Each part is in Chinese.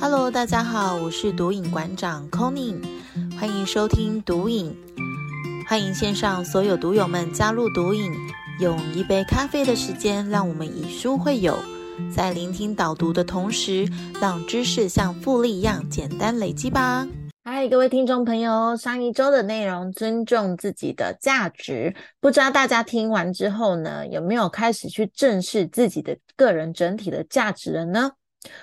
Hello，大家好，我是毒瘾馆长 Conny，欢迎收听毒瘾，欢迎线上所有毒友们加入毒瘾，用一杯咖啡的时间，让我们以书会友，在聆听导读的同时，让知识像复利一样简单累积吧。嗨，各位听众朋友，上一周的内容，尊重自己的价值，不知道大家听完之后呢，有没有开始去正视自己的个人整体的价值了呢？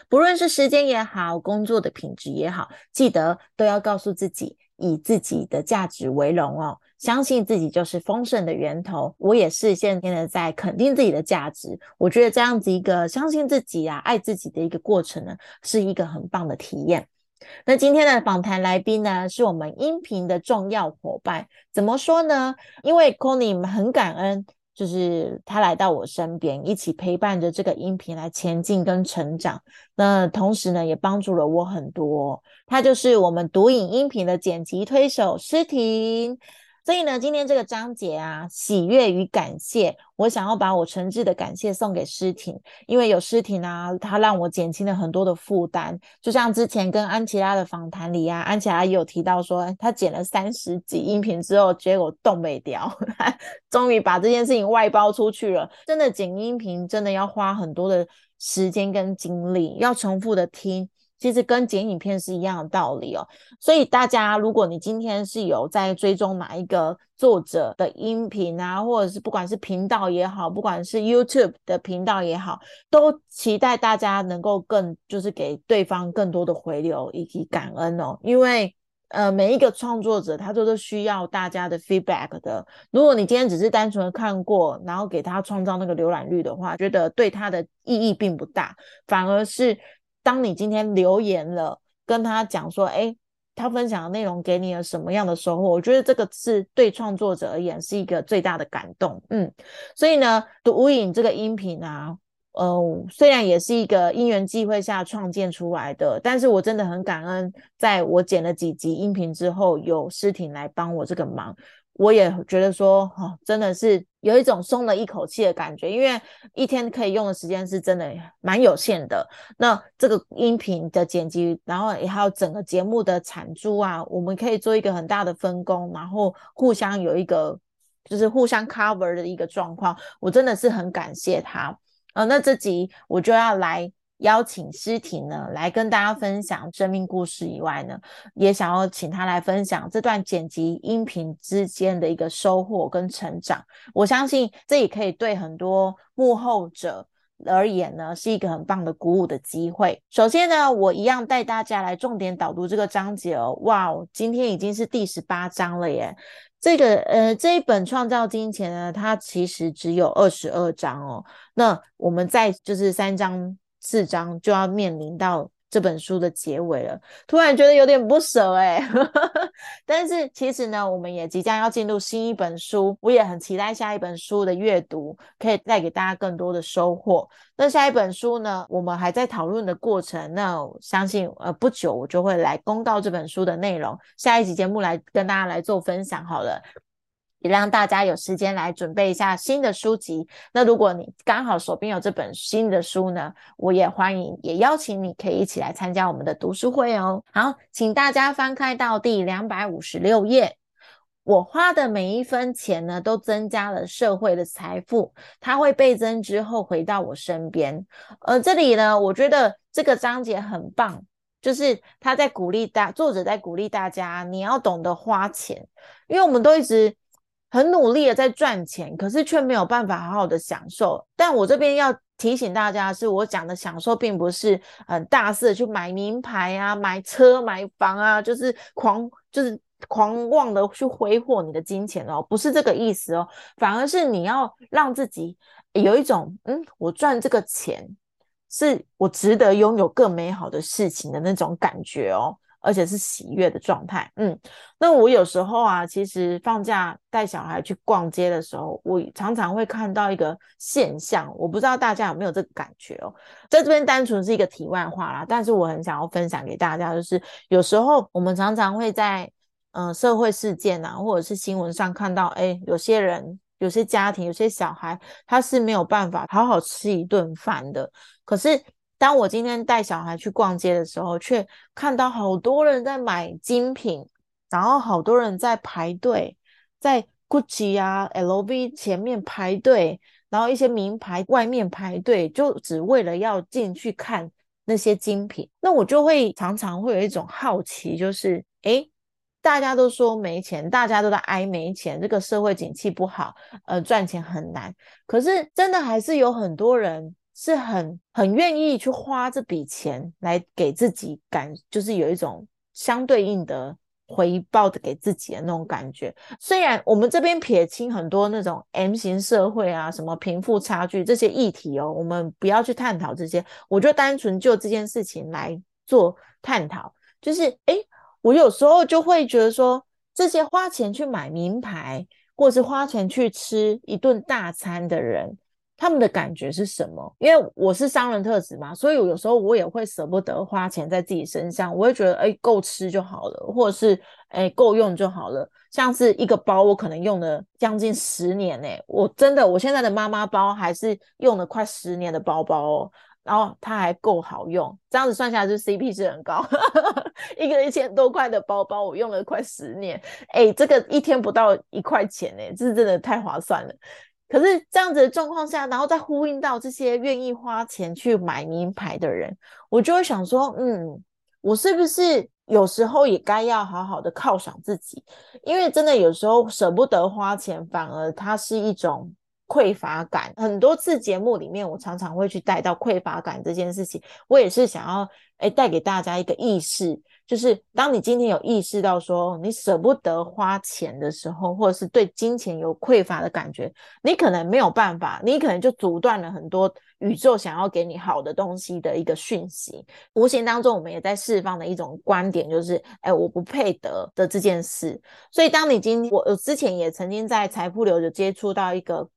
不论是时间也好，工作的品质也好，记得都要告诉自己，以自己的价值为荣哦。相信自己就是丰盛的源头。我也是现天的在肯定自己的价值。我觉得这样子一个相信自己啊，爱自己的一个过程呢，是一个很棒的体验。那今天的访谈来宾呢，是我们音频的重要伙伴。怎么说呢？因为 Conny 很感恩。就是他来到我身边，一起陪伴着这个音频来前进跟成长。那同时呢，也帮助了我很多。他就是我们读影音频的剪辑推手诗婷。所以呢，今天这个章节啊，喜悦与感谢，我想要把我诚挚的感谢送给诗婷，因为有诗婷啊，她让我减轻了很多的负担。就像之前跟安琪拉的访谈里啊，安琪拉也有提到说，她剪了三十集音频之后，结果动没掉，终于把这件事情外包出去了。真的剪音频真的要花很多的时间跟精力，要重复的听。其实跟剪影片是一样的道理哦，所以大家，如果你今天是有在追踪哪一个作者的音频啊，或者是不管是频道也好，不管是 YouTube 的频道也好，都期待大家能够更就是给对方更多的回流以及感恩哦，因为呃每一个创作者他都是需要大家的 feedback 的。如果你今天只是单纯的看过，然后给他创造那个浏览率的话，觉得对他的意义并不大，反而是。当你今天留言了，跟他讲说，哎，他分享的内容给你了什么样的收获？我觉得这个是对创作者而言是一个最大的感动。嗯，所以呢，读无影这个音频啊，呃，虽然也是一个因缘际会下创建出来的，但是我真的很感恩，在我剪了几集音频之后，有诗婷来帮我这个忙。我也觉得说，哈，真的是有一种松了一口气的感觉，因为一天可以用的时间是真的蛮有限的。那这个音频的剪辑，然后也还有整个节目的产出啊，我们可以做一个很大的分工，然后互相有一个就是互相 cover 的一个状况。我真的是很感谢他。呃，那这集我就要来。邀请诗婷呢来跟大家分享生命故事以外呢，也想要请她来分享这段剪辑音频之间的一个收获跟成长。我相信这也可以对很多幕后者而言呢，是一个很棒的鼓舞的机会。首先呢，我一样带大家来重点导读这个章节哦。哇，今天已经是第十八章了耶！这个呃这一本创造金钱呢，它其实只有二十二章哦。那我们在就是三章。四章就要面临到这本书的结尾了，突然觉得有点不舍哎。但是其实呢，我们也即将要进入新一本书，我也很期待下一本书的阅读，可以带给大家更多的收获。那下一本书呢，我们还在讨论的过程，那我相信呃不久我就会来公告这本书的内容，下一集节目来跟大家来做分享好了。也让大家有时间来准备一下新的书籍。那如果你刚好手边有这本新的书呢，我也欢迎，也邀请你可以一起来参加我们的读书会哦。好，请大家翻开到第两百五十六页。我花的每一分钱呢，都增加了社会的财富，它会倍增之后回到我身边。呃，这里呢，我觉得这个章节很棒，就是他在鼓励大作者在鼓励大家，你要懂得花钱，因为我们都一直。很努力的在赚钱，可是却没有办法好好的享受。但我这边要提醒大家，是我讲的享受，并不是很大肆的去买名牌啊、买车、买房啊，就是狂就是狂妄的去挥霍你的金钱哦，不是这个意思哦，反而是你要让自己有一种，嗯，我赚这个钱是我值得拥有更美好的事情的那种感觉哦。而且是喜悦的状态，嗯，那我有时候啊，其实放假带小孩去逛街的时候，我常常会看到一个现象，我不知道大家有没有这个感觉哦。在这边单纯是一个题外话啦，但是我很想要分享给大家，就是有时候我们常常会在嗯社会事件啊，或者是新闻上看到，哎，有些人、有些家庭、有些小孩，他是没有办法好好吃一顿饭的，可是。当我今天带小孩去逛街的时候，却看到好多人在买精品，然后好多人在排队，在 Gucci 啊、LV 前面排队，然后一些名牌外面排队，就只为了要进去看那些精品。那我就会常常会有一种好奇，就是诶，大家都说没钱，大家都在挨没钱，这个社会景气不好，呃，赚钱很难。可是真的还是有很多人。是很很愿意去花这笔钱来给自己感，就是有一种相对应的回报的给自己的那种感觉。虽然我们这边撇清很多那种 M 型社会啊，什么贫富差距这些议题哦，我们不要去探讨这些。我就单纯就这件事情来做探讨，就是哎，我有时候就会觉得说，这些花钱去买名牌，或是花钱去吃一顿大餐的人。他们的感觉是什么？因为我是商人特质嘛，所以有时候我也会舍不得花钱在自己身上。我会觉得，哎，够吃就好了，或者是哎够用就好了。像是一个包，我可能用了将近十年呢。我真的，我现在的妈妈包还是用了快十年的包包哦，然后它还够好用。这样子算下来，就 CP 值很高。一个一千多块的包包，我用了快十年。哎，这个一天不到一块钱呢，这是真的太划算了。可是这样子的状况下，然后再呼应到这些愿意花钱去买名牌的人，我就会想说，嗯，我是不是有时候也该要好好的犒赏自己？因为真的有时候舍不得花钱，反而它是一种匮乏感。很多次节目里面，我常常会去带到匮乏感这件事情，我也是想要哎带给大家一个意识。就是当你今天有意识到说你舍不得花钱的时候，或者是对金钱有匮乏的感觉，你可能没有办法，你可能就阻断了很多宇宙想要给你好的东西的一个讯息。无形当中，我们也在释放的一种观点，就是哎，我不配得的这件事。所以，当你今天我我之前也曾经在财富流就接触到一个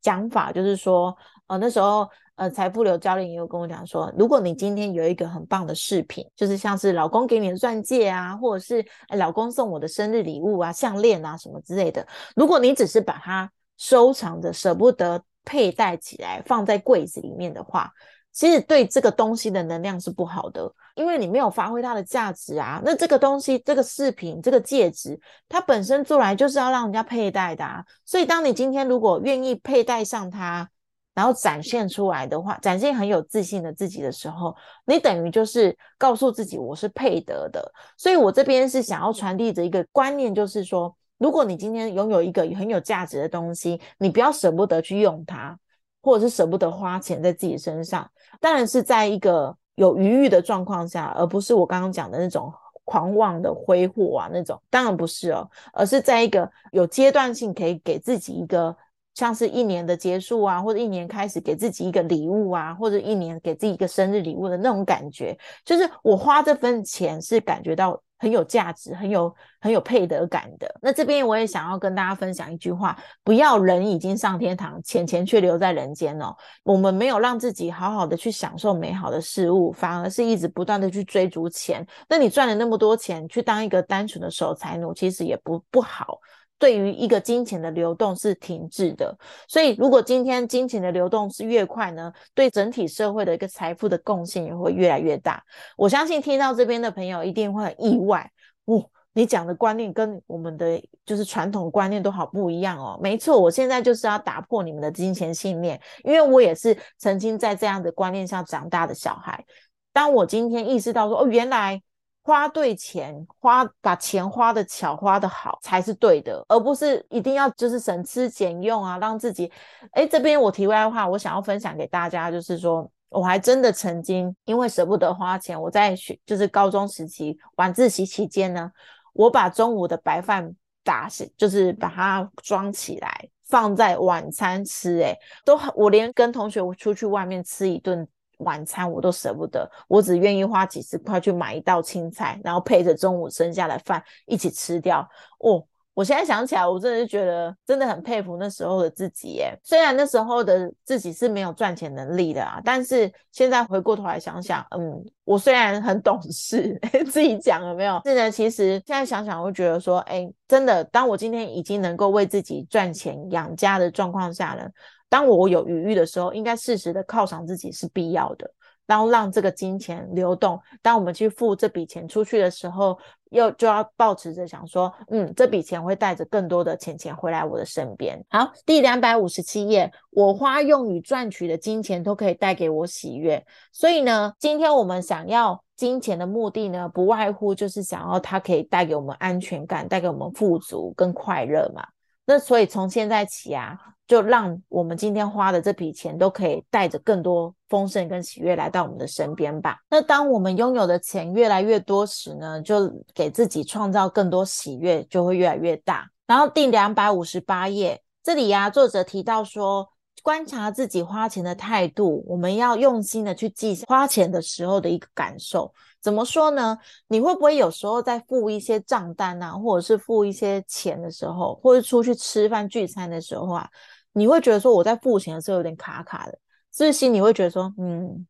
讲法，就是说，呃，那时候。呃，财富流教练也有跟我讲说，如果你今天有一个很棒的饰品，就是像是老公给你的钻戒啊，或者是老公送我的生日礼物啊、项链啊什么之类的，如果你只是把它收藏着，舍不得佩戴起来，放在柜子里面的话，其实对这个东西的能量是不好的，因为你没有发挥它的价值啊。那这个东西，这个饰品，这个戒指，它本身做来就是要让人家佩戴的啊。所以，当你今天如果愿意佩戴上它，然后展现出来的话，展现很有自信的自己的时候，你等于就是告诉自己我是配得的。所以我这边是想要传递的一个观念，就是说，如果你今天拥有一个很有价值的东西，你不要舍不得去用它，或者是舍不得花钱在自己身上。当然是在一个有余裕的状况下，而不是我刚刚讲的那种狂妄的挥霍啊那种。当然不是哦，而是在一个有阶段性，可以给自己一个。像是一年的结束啊，或者一年开始给自己一个礼物啊，或者一年给自己一个生日礼物的那种感觉，就是我花这份钱是感觉到很有价值、很有很有配得感的。那这边我也想要跟大家分享一句话：不要人已经上天堂，钱钱却留在人间哦。我们没有让自己好好的去享受美好的事物，反而是一直不断的去追逐钱。那你赚了那么多钱，去当一个单纯的守财奴，其实也不不好。对于一个金钱的流动是停滞的，所以如果今天金钱的流动是越快呢，对整体社会的一个财富的贡献也会越来越大。我相信听到这边的朋友一定会很意外，哦，你讲的观念跟我们的就是传统观念都好不一样哦。没错，我现在就是要打破你们的金钱信念，因为我也是曾经在这样的观念下长大的小孩。当我今天意识到说，哦，原来。花对钱，花把钱花的巧，花的好才是对的，而不是一定要就是省吃俭用啊，让自己。哎，这边我题外话，我想要分享给大家，就是说，我还真的曾经因为舍不得花钱，我在学就是高中时期晚自习期间呢，我把中午的白饭打起就是把它装起来放在晚餐吃，哎，都我连跟同学出去外面吃一顿。晚餐我都舍不得，我只愿意花几十块去买一道青菜，然后配着中午剩下的饭一起吃掉。哦，我现在想起来，我真的是觉得真的很佩服那时候的自己耶。虽然那时候的自己是没有赚钱能力的啊，但是现在回过头来想想，嗯，我虽然很懂事，自己讲有没有？现在其实现在想想，会觉得说，哎，真的，当我今天已经能够为自己赚钱养家的状况下呢。当我有余裕的时候，应该适时的犒赏自己是必要的。然后让这个金钱流动。当我们去付这笔钱出去的时候，又就要保持着想说，嗯，这笔钱会带着更多的钱钱回来我的身边。好，第两百五十七页，我花用于赚取的金钱都可以带给我喜悦。所以呢，今天我们想要金钱的目的呢，不外乎就是想要它可以带给我们安全感，带给我们富足跟快乐嘛。那所以从现在起啊，就让我们今天花的这笔钱都可以带着更多丰盛跟喜悦来到我们的身边吧。那当我们拥有的钱越来越多时呢，就给自己创造更多喜悦，就会越来越大。然后第两百五十八页这里呀，作者提到说。观察自己花钱的态度，我们要用心的去记下花钱的时候的一个感受。怎么说呢？你会不会有时候在付一些账单啊，或者是付一些钱的时候，或者出去吃饭聚餐的时候啊，你会觉得说我在付钱的时候有点卡卡的，是不是心里会觉得说，嗯，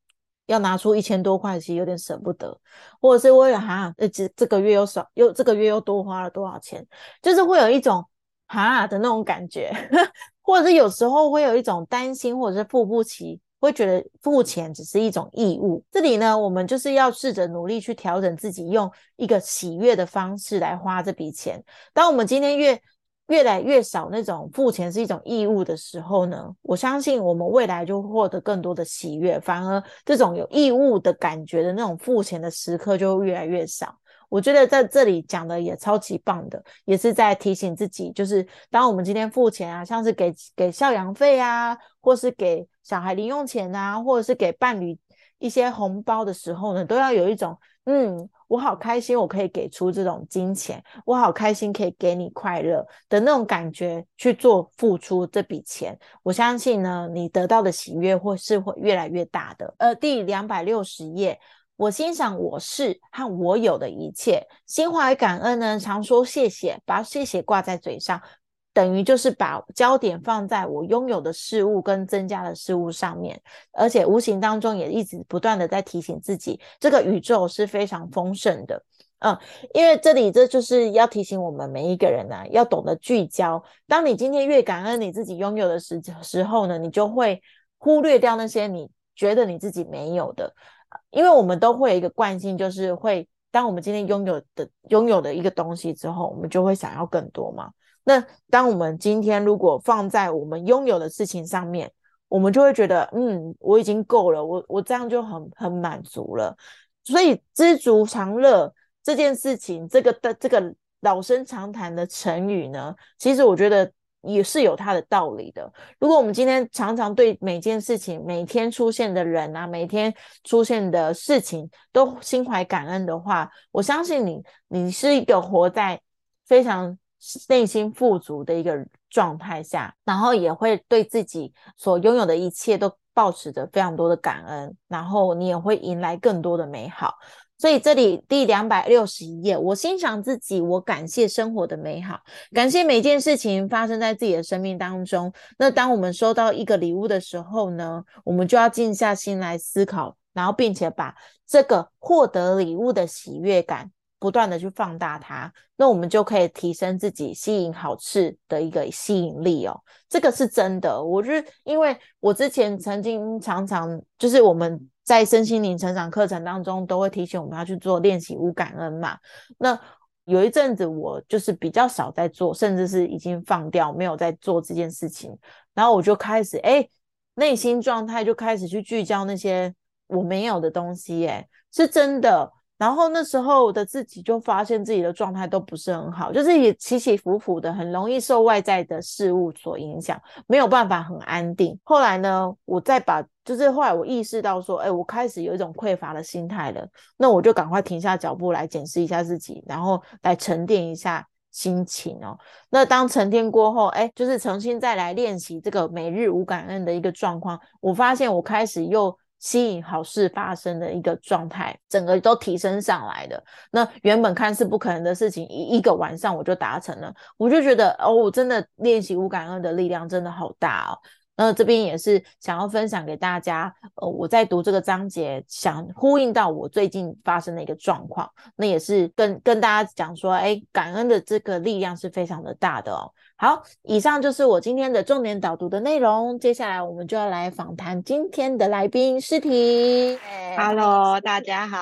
要拿出一千多块，其实有点舍不得，或者是为了哈，呃，这这个月又少，又这个月又多花了多少钱，就是会有一种哈的那种感觉。或者是有时候会有一种担心，或者是付不起，会觉得付钱只是一种义务。这里呢，我们就是要试着努力去调整自己，用一个喜悦的方式来花这笔钱。当我们今天越越来越少那种付钱是一种义务的时候呢，我相信我们未来就获得更多的喜悦，反而这种有义务的感觉的那种付钱的时刻就会越来越少。我觉得在这里讲的也超级棒的，也是在提醒自己，就是当我们今天付钱啊，像是给给校养费啊，或是给小孩零用钱啊，或者是给伴侣一些红包的时候呢，都要有一种，嗯，我好开心，我可以给出这种金钱，我好开心可以给你快乐的那种感觉去做付出这笔钱。我相信呢，你得到的喜悦会是会越来越大的。呃，第两百六十页。我欣赏我是和我有的一切，心怀感恩呢，常说谢谢，把谢谢挂在嘴上，等于就是把焦点放在我拥有的事物跟增加的事物上面，而且无形当中也一直不断的在提醒自己，这个宇宙是非常丰盛的。嗯，因为这里这就是要提醒我们每一个人呢，要懂得聚焦。当你今天越感恩你自己拥有的时时候呢，你就会忽略掉那些你觉得你自己没有的。因为我们都会有一个惯性，就是会当我们今天拥有的拥有的一个东西之后，我们就会想要更多嘛。那当我们今天如果放在我们拥有的事情上面，我们就会觉得，嗯，我已经够了，我我这样就很很满足了。所以知足常乐这件事情，这个的这个老生常谈的成语呢，其实我觉得。也是有它的道理的。如果我们今天常常对每件事情、每天出现的人啊、每天出现的事情都心怀感恩的话，我相信你，你是一个活在非常内心富足的一个状态下，然后也会对自己所拥有的一切都保持着非常多的感恩，然后你也会迎来更多的美好。所以这里第两百六十一页，我欣赏自己，我感谢生活的美好，感谢每件事情发生在自己的生命当中。那当我们收到一个礼物的时候呢，我们就要静下心来思考，然后并且把这个获得礼物的喜悦感不断的去放大它，那我们就可以提升自己吸引好事的一个吸引力哦。这个是真的，我是因为我之前曾经常常就是我们。在身心灵成长课程当中，都会提醒我们要去做练习无感恩嘛。那有一阵子我就是比较少在做，甚至是已经放掉，没有在做这件事情。然后我就开始，哎，内心状态就开始去聚焦那些我没有的东西，哎，是真的。然后那时候的自己就发现自己的状态都不是很好，就是也起起伏伏的，很容易受外在的事物所影响，没有办法很安定。后来呢，我再把，就是后来我意识到说，哎，我开始有一种匮乏的心态了，那我就赶快停下脚步来检视一下自己，然后来沉淀一下心情哦。那当沉淀过后，哎，就是重新再来练习这个每日无感恩的一个状况，我发现我开始又。吸引好事发生的一个状态，整个都提升上来的。那原本看似不可能的事情，一一个晚上我就达成了。我就觉得，哦，我真的练习无感恩的力量真的好大哦。那这边也是想要分享给大家，呃，我在读这个章节，想呼应到我最近发生的一个状况，那也是跟跟大家讲说，哎，感恩的这个力量是非常的大的哦。好，以上就是我今天的重点导读的内容，接下来我们就要来访谈今天的来宾诗婷。Hello，大家好。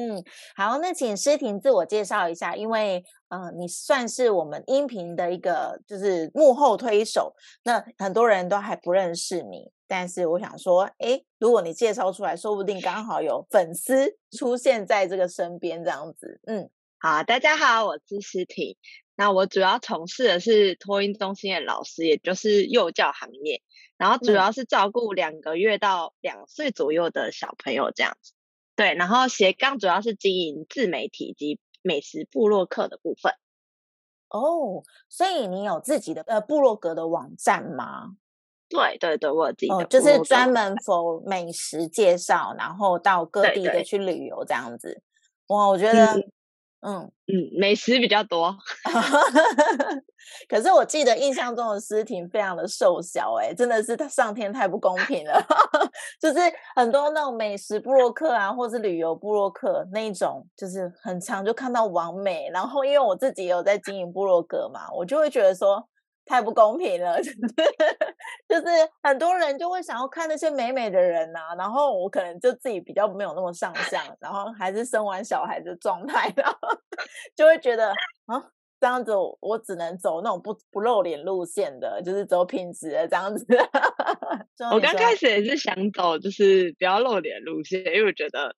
嗯，好，那请诗婷自我介绍一下，因为嗯，你算是我们音频的一个就是幕后推手，那很多人都还不认识你，但是我想说，哎，如果你介绍出来，说不定刚好有粉丝出现在这个身边这样子。嗯，好，大家好，我是诗婷，那我主要从事的是托婴中心的老师，也就是幼教行业，然后主要是照顾两个月到两岁左右的小朋友这样子。对，然后斜杠主要是经营自媒体及美食部落客的部分。哦，所以你有自己的呃部落格的网站吗？对对对，我自己的，就是专门 for 美食介绍，然后到各地的去旅游这样子。哇，我觉得。嗯 嗯，美食比较多，可是我记得印象中的诗婷非常的瘦小，哎，真的是他上天太不公平了。就是很多那种美食布洛克啊，或是旅游布洛克那一种，就是很常就看到完美。然后因为我自己有在经营布洛格嘛，我就会觉得说。太不公平了，就是很多人就会想要看那些美美的人呐，然后我可能就自己比较没有那么上相，然后还是生完小孩的状态，然后就会觉得啊。这样子，我只能走那种不不露脸路线的，就是走品质的这样子。我刚开始也是想走，就是不要露脸路线，因为我觉得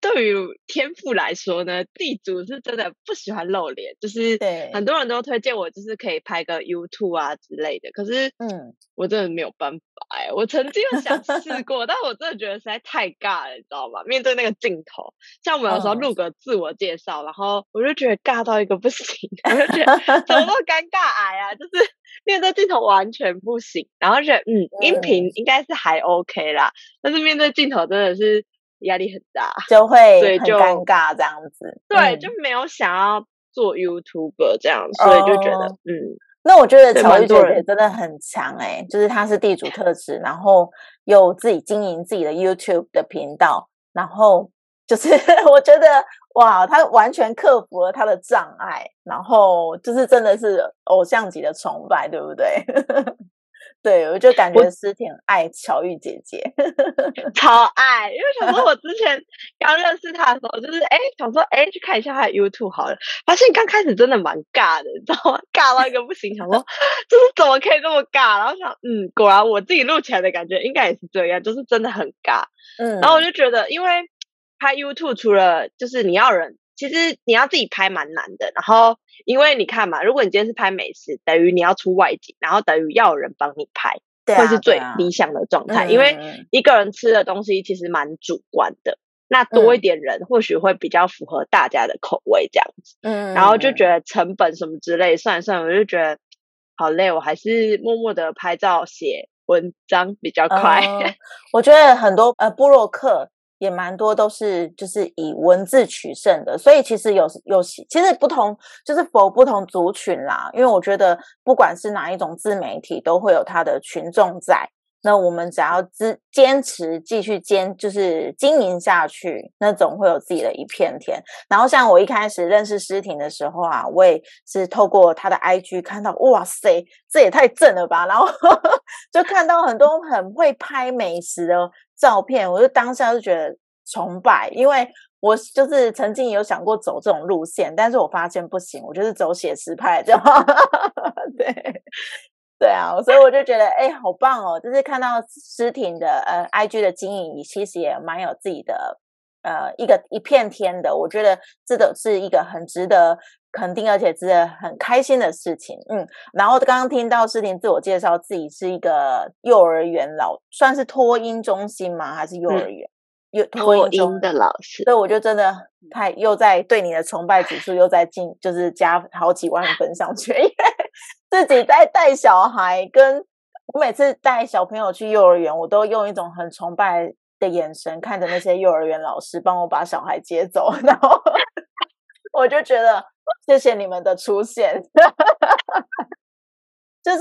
对于天赋来说呢，地主是真的不喜欢露脸，就是很多人都推荐我，就是可以拍个 YouTube 啊之类的。可是，嗯，我真的没有办法哎。我曾经想试过，但我真的觉得实在太尬了，你知道吗？面对那个镜头，像我们有时候录个自我介绍，然后我就觉得尬到一个不行。我就觉得怎么尴尬癌啊？就是 面对镜头完全不行，然后觉得嗯，音频应该是还 OK 啦，但是面对镜头真的是压力很大，就会很尴尬这样子。对，就没有想要做 YouTube 这样，所以就觉得嗯，那我觉得乔玉姐姐真的很强哎，就是她是地主特质，然后又自己经营自己的 YouTube 的频道，然后。就是 我觉得哇，他完全克服了他的障碍，然后就是真的是偶像级的崇拜，对不对？对，我就感觉思婷爱乔玉姐姐，超爱。因为想说我之前刚认识她的时候，就是哎想说哎去看一下她的 YouTube 好了，发现刚开始真的蛮尬的，你知道吗？尬到一个不行，想说就是怎么可以这么尬？然后想嗯，果然我自己录起来的感觉应该也是这样，就是真的很尬。嗯，然后我就觉得因为。拍 YouTube 除了就是你要人，其实你要自己拍蛮难的。然后因为你看嘛，如果你今天是拍美食，等于你要出外景，然后等于要有人帮你拍，会是最理想的状态。因为一个人吃的东西其实蛮主观的，那多一点人或许会比较符合大家的口味这样子。嗯，然后就觉得成本什么之类算算，我就觉得好累，我还是默默的拍照写文章比较快。我觉得很多呃布洛克。也蛮多都是就是以文字取胜的，所以其实有有其实不同就是否不同族群啦，因为我觉得不管是哪一种自媒体，都会有它的群众在。那我们只要支坚持继续坚就是经营下去，那总会有自己的一片天。然后像我一开始认识诗婷的时候啊，我也是透过她的 IG 看到，哇塞，这也太正了吧！然后 就看到很多很会拍美食的。照片，我就当下就觉得崇拜，因为我就是曾经有想过走这种路线，但是我发现不行，我就是走写实派就好。对对啊，所以我就觉得哎，好棒哦！就是看到诗婷的呃 IG 的经营，其实也蛮有自己的呃一个一片天的。我觉得这都是一个很值得。肯定，而且值得很开心的事情。嗯，然后刚刚听到诗婷自我介绍，自己是一个幼儿园老，算是托婴中心吗？还是幼儿园？幼托婴的老师。所以我就真的太又在对你的崇拜指数又在进，就是加好几万分上去。因为 自己在带小孩，跟我每次带小朋友去幼儿园，我都用一种很崇拜的眼神看着那些幼儿园老师帮我把小孩接走，然后 我就觉得。谢谢你们的出现，就是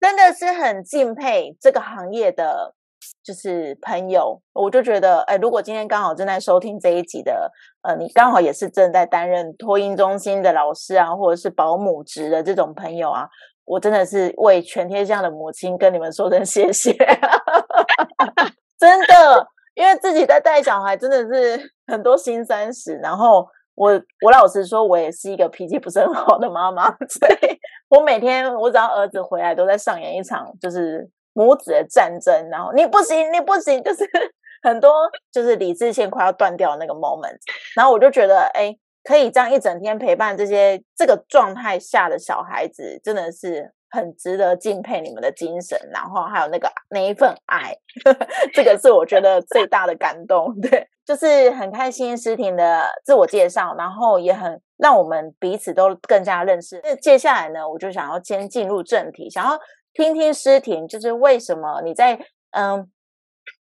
真的是很敬佩这个行业的，就是朋友。我就觉得，哎，如果今天刚好正在收听这一集的，呃，你刚好也是正在担任托婴中心的老师啊，或者是保姆职的这种朋友啊，我真的是为全天下的母亲跟你们说声谢谢，真的，因为自己在带小孩，真的是很多心酸史，然后。我我老实说，我也是一个脾气不是很好的妈妈，所以我每天我只要儿子回来，都在上演一场就是母子的战争。然后你不行，你不行，就是 很多就是理智线快要断掉的那个 moment。然后我就觉得，哎，可以这样一整天陪伴这些这个状态下的小孩子，真的是很值得敬佩你们的精神，然后还有那个那一份爱，这个是我觉得最大的感动。对。就是很开心诗婷的自我介绍，然后也很让我们彼此都更加认识。那接下来呢，我就想要先进入正题，想要听听诗婷，就是为什么你在嗯，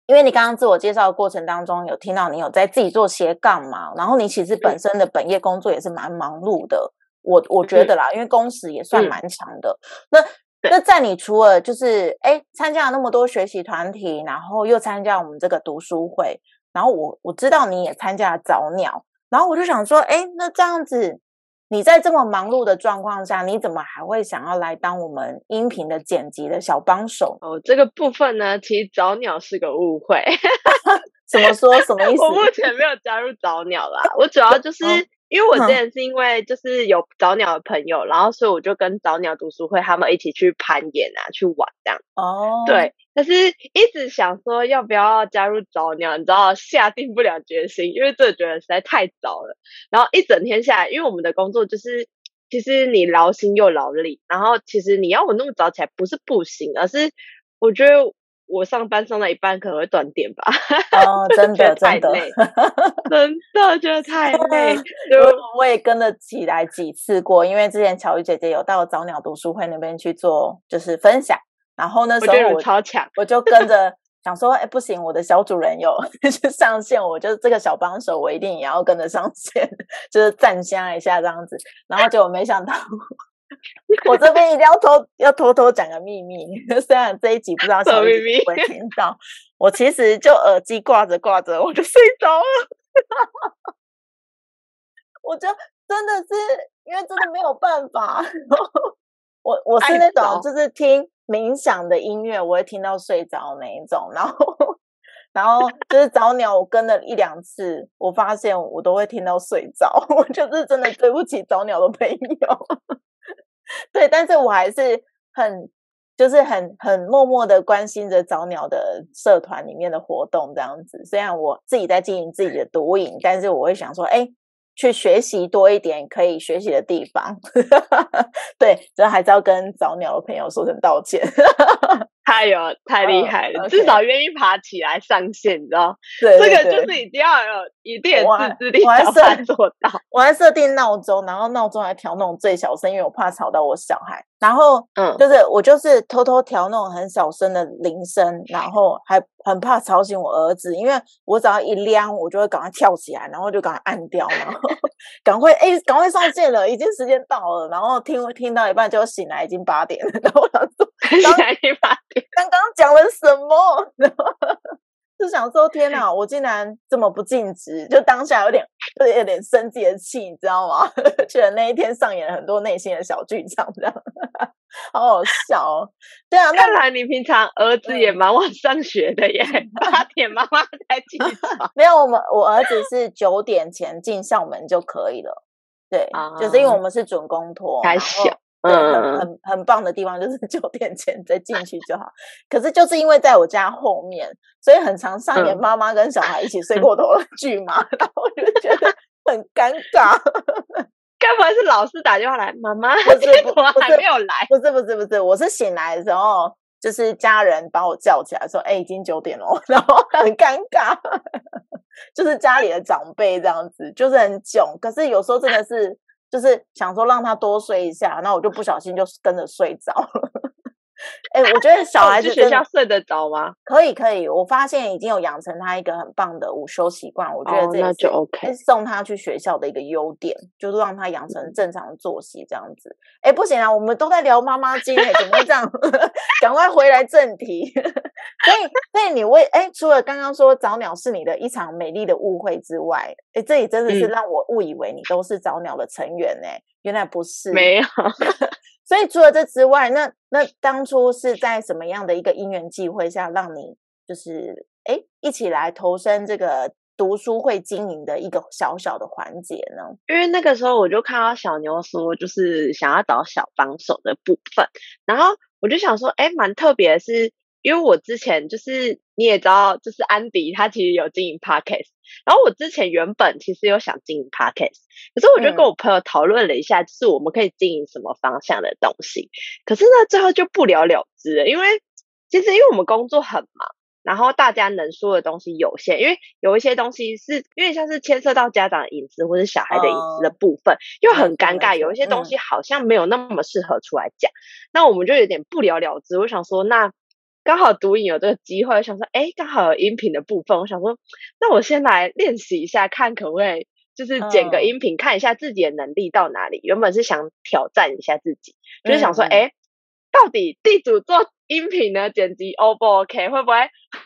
因为你刚刚自我介绍的过程当中有听到你有在自己做斜杠嘛，然后你其实本身的本业工作也是蛮忙碌的，我我觉得啦，因为工时也算蛮长的。那那在你除了就是哎参加了那么多学习团体，然后又参加我们这个读书会。然后我我知道你也参加了早鸟，然后我就想说，哎，那这样子，你在这么忙碌的状况下，你怎么还会想要来当我们音频的剪辑的小帮手？哦，这个部分呢，其实早鸟是个误会。怎么说？什么意思？我目前没有加入早鸟啦，我主要就是。因为我之前是因为就是有早鸟的朋友，然后所以我就跟早鸟读书会他们一起去攀岩啊，去玩这样。哦，对，但是一直想说要不要加入早鸟，你知道下定不了决心，因为这觉得实在太早了。然后一整天下来，因为我们的工作就是其实你劳心又劳力，然后其实你要我那么早起来不是不行，而是我觉得。我上班上到一半可能会断电吧，哦，真的真的，真的觉得太 累。我也跟了起来几次过，因为之前巧玉姐姐有到早鸟读书会那边去做，就是分享。然后那时候我超强，我就跟着想说，哎，不行，我的小主人有 就上线，我就这个小帮手，我一定也要跟着上线，就是站香一下这样子。然后就没想到。我这边一定要偷要偷偷讲个秘密，虽然这一集不知道小秘密？会听到，我其实就耳机挂着挂着 我就睡着了，我就真的是因为真的没有办法，我我是那种就是听冥想的音乐，我会听到睡着那一种，然后然后就是早鸟我跟了一两次，我发现我都会听到睡着，我就是真的对不起早鸟的朋友。对，但是我还是很，就是很很默默的关心着早鸟的社团里面的活动这样子。虽然我自己在经营自己的毒瘾，但是我会想说，哎。去学习多一点可以学习的地方，对，这还是要跟早鸟的朋友说声道歉。太有太厉害了，至少愿意爬起来上线，你知道？对，这个就是一定要有一定自制力，才能做到。我还设定闹钟，然后闹钟还调那种最小声，因为我怕吵到我小孩。然后，嗯，就是我就是偷偷调那种很小声的铃声，然后还很怕吵醒我儿子，因为我只要一亮，我就会赶快跳起来，然后就赶快按掉，然后赶快哎，赶快上线了，已经时间到了，然后听听到一半就醒来，已经八点了，然后我想说，醒来八点，刚刚讲了什么？就想说天哪，我竟然这么不尽职，就当下有点有点有点生自己的气，你知道吗？觉得那一天上演了很多内心的小剧场，这样好好笑哦。对啊，看来你平常儿子也蛮晚上学的耶，八点妈妈才起床。没有，我们我儿子是九点前进校门就可以了。对，就是因为我们是准公托，还小。嗯，很很棒的地方就是九点前再进去就好。可是就是因为在我家后面，所以很常上演妈妈跟小孩一起睡过头的剧嘛，然后我就觉得很尴尬。该不会是老师打电话来，妈妈不是 我还没有来？不是不是不是，我是醒来的时候，就是家人把我叫起来说：“哎，已经九点了。” 然后很尴尬，就是家里的长辈这样子，就是很囧。可是有时候真的是。就是想说让他多睡一下，那我就不小心就跟着睡着了。哎，我觉得小孩子学校睡得着吗？可以，可以。我发现已经有养成他一个很棒的午休习惯，我觉得这那就 OK。送他去学校的一个优点，就是让他养成正常的作息，这样子。哎，不行啊，我们都在聊妈妈经，怎么会这样？赶快回来正题。所以，所以你为哎，除了刚刚说早鸟是你的一场美丽的误会之外，哎，这里真的是让我误以为你都是早鸟的成员呢。原来不是，没有。所以除了这之外，那那当初是在什么样的一个因缘际会下，让你就是哎一起来投身这个读书会经营的一个小小的环节呢？因为那个时候我就看到小牛说，就是想要找小帮手的部分，然后我就想说，哎，蛮特别，是因为我之前就是你也知道，就是安迪他其实有经营 podcast。然后我之前原本其实有想经营 podcast，可是我就跟我朋友讨论了一下，就是我们可以经营什么方向的东西。可是呢，最后就不了了之了，因为其实因为我们工作很忙，然后大家能说的东西有限，因为有一些东西是因为像是牵涉到家长隐私或者小孩的隐私的部分，又很尴尬。有一些东西好像没有那么适合出来讲，那我们就有点不了了之。我想说，那。刚好读影有这个机会，想说，哎，刚好有音频的部分，我想说，那我先来练习一下，看可不可以，就是剪个音频，看一下自己的能力到哪里。原本是想挑战一下自己，就是想说，哎，到底地主做音频呢，剪辑 O 不 OK，会不会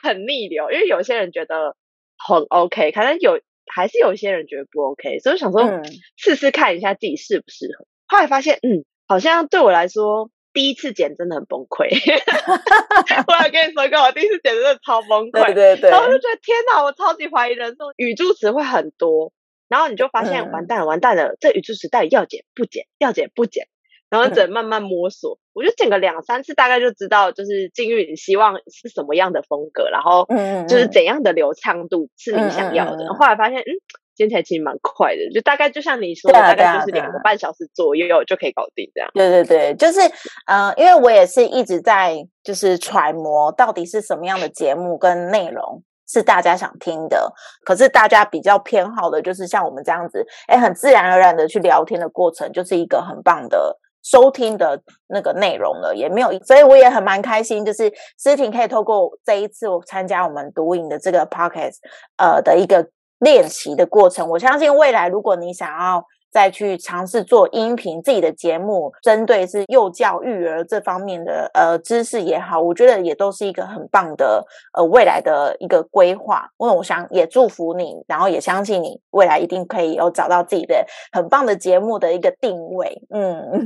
很逆流？因为有些人觉得很 OK，可能有还是有一些人觉得不 OK，所以想说试试看一下自己适不适合。后来发现，嗯，好像对我来说。第一次剪真的很崩溃，我来跟你说，个我第一次剪真的超崩溃，对对对，然后就觉得天哪，我超级怀疑人生，语助词会很多，然后你就发现完蛋了，完蛋了，这语助词到底要剪不剪，要剪不剪，然后只能慢慢摸索，我就剪个两三次，大概就知道就是金玉你希望是什么样的风格，然后就是怎样的流畅度是你想要的，后来发现嗯。剪起来其实蛮快的，就大概就像你说，大概就是两个半小时左右就可以搞定这样。对对对，就是呃，因为我也是一直在就是揣摩到底是什么样的节目跟内容是大家想听的，可是大家比较偏好的就是像我们这样子，哎，很自然而然的去聊天的过程，就是一个很棒的收听的那个内容了，也没有，所以我也很蛮开心，就是思婷可以透过这一次我参加我们读影的这个 podcast，呃的一个。练习的过程，我相信未来如果你想要再去尝试做音频自己的节目，针对是幼教育儿这方面的呃知识也好，我觉得也都是一个很棒的呃未来的一个规划。因为我想也祝福你，然后也相信你未来一定可以有找到自己的很棒的节目的一个定位。嗯，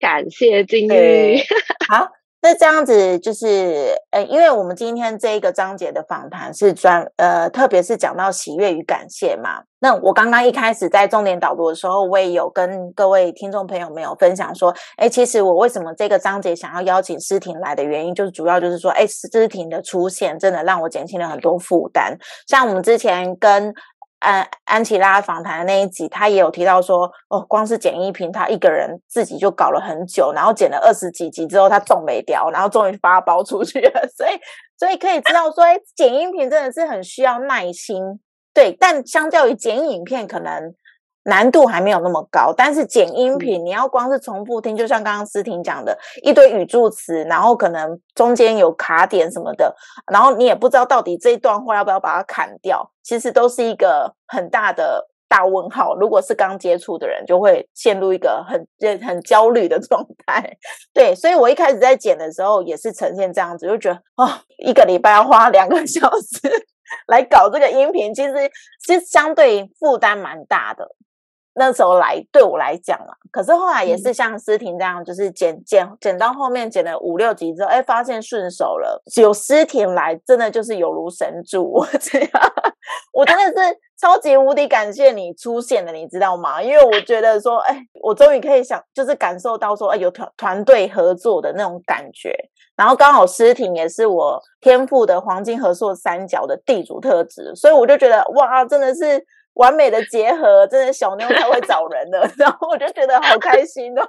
感谢金玉，好。那这样子就是，呃，因为我们今天这一个章节的访谈是专，呃，特别是讲到喜悦与感谢嘛。那我刚刚一开始在重点导读的时候，我也有跟各位听众朋友们有分享说，哎，其实我为什么这个章节想要邀请诗婷来的原因，就是主要就是说，哎，诗婷的出现真的让我减轻了很多负担。像我们之前跟安安琪拉访谈的那一集，他也有提到说，哦，光是剪音频，他一个人自己就搞了很久，然后剪了二十几集之后，他中没掉，然后终于发包出去了。所以，所以可以知道说，哎，剪音频真的是很需要耐心，对。但相较于剪影片，可能。难度还没有那么高，但是剪音频，你要光是重复听，就像刚刚思婷讲的，一堆语助词，然后可能中间有卡点什么的，然后你也不知道到底这一段话要不要把它砍掉，其实都是一个很大的大问号。如果是刚接触的人，就会陷入一个很很焦虑的状态。对，所以我一开始在剪的时候也是呈现这样子，就觉得哦，一个礼拜要花两个小时 来搞这个音频，其实其实相对负担蛮大的。那时候来对我来讲啊，可是后来也是像思婷这样，就是剪剪剪到后面剪了五六集之后，哎，发现顺手了。有思婷来，真的就是有如神助我这样。我真的是超级无敌感谢你出现的，你知道吗？因为我觉得说，哎，我终于可以想，就是感受到说，哎，有团团队合作的那种感觉。然后刚好思婷也是我天赋的黄金合作三角的地主特质，所以我就觉得哇，真的是。完美的结合，真的小妞太会找人了，然后我就觉得好开心哦。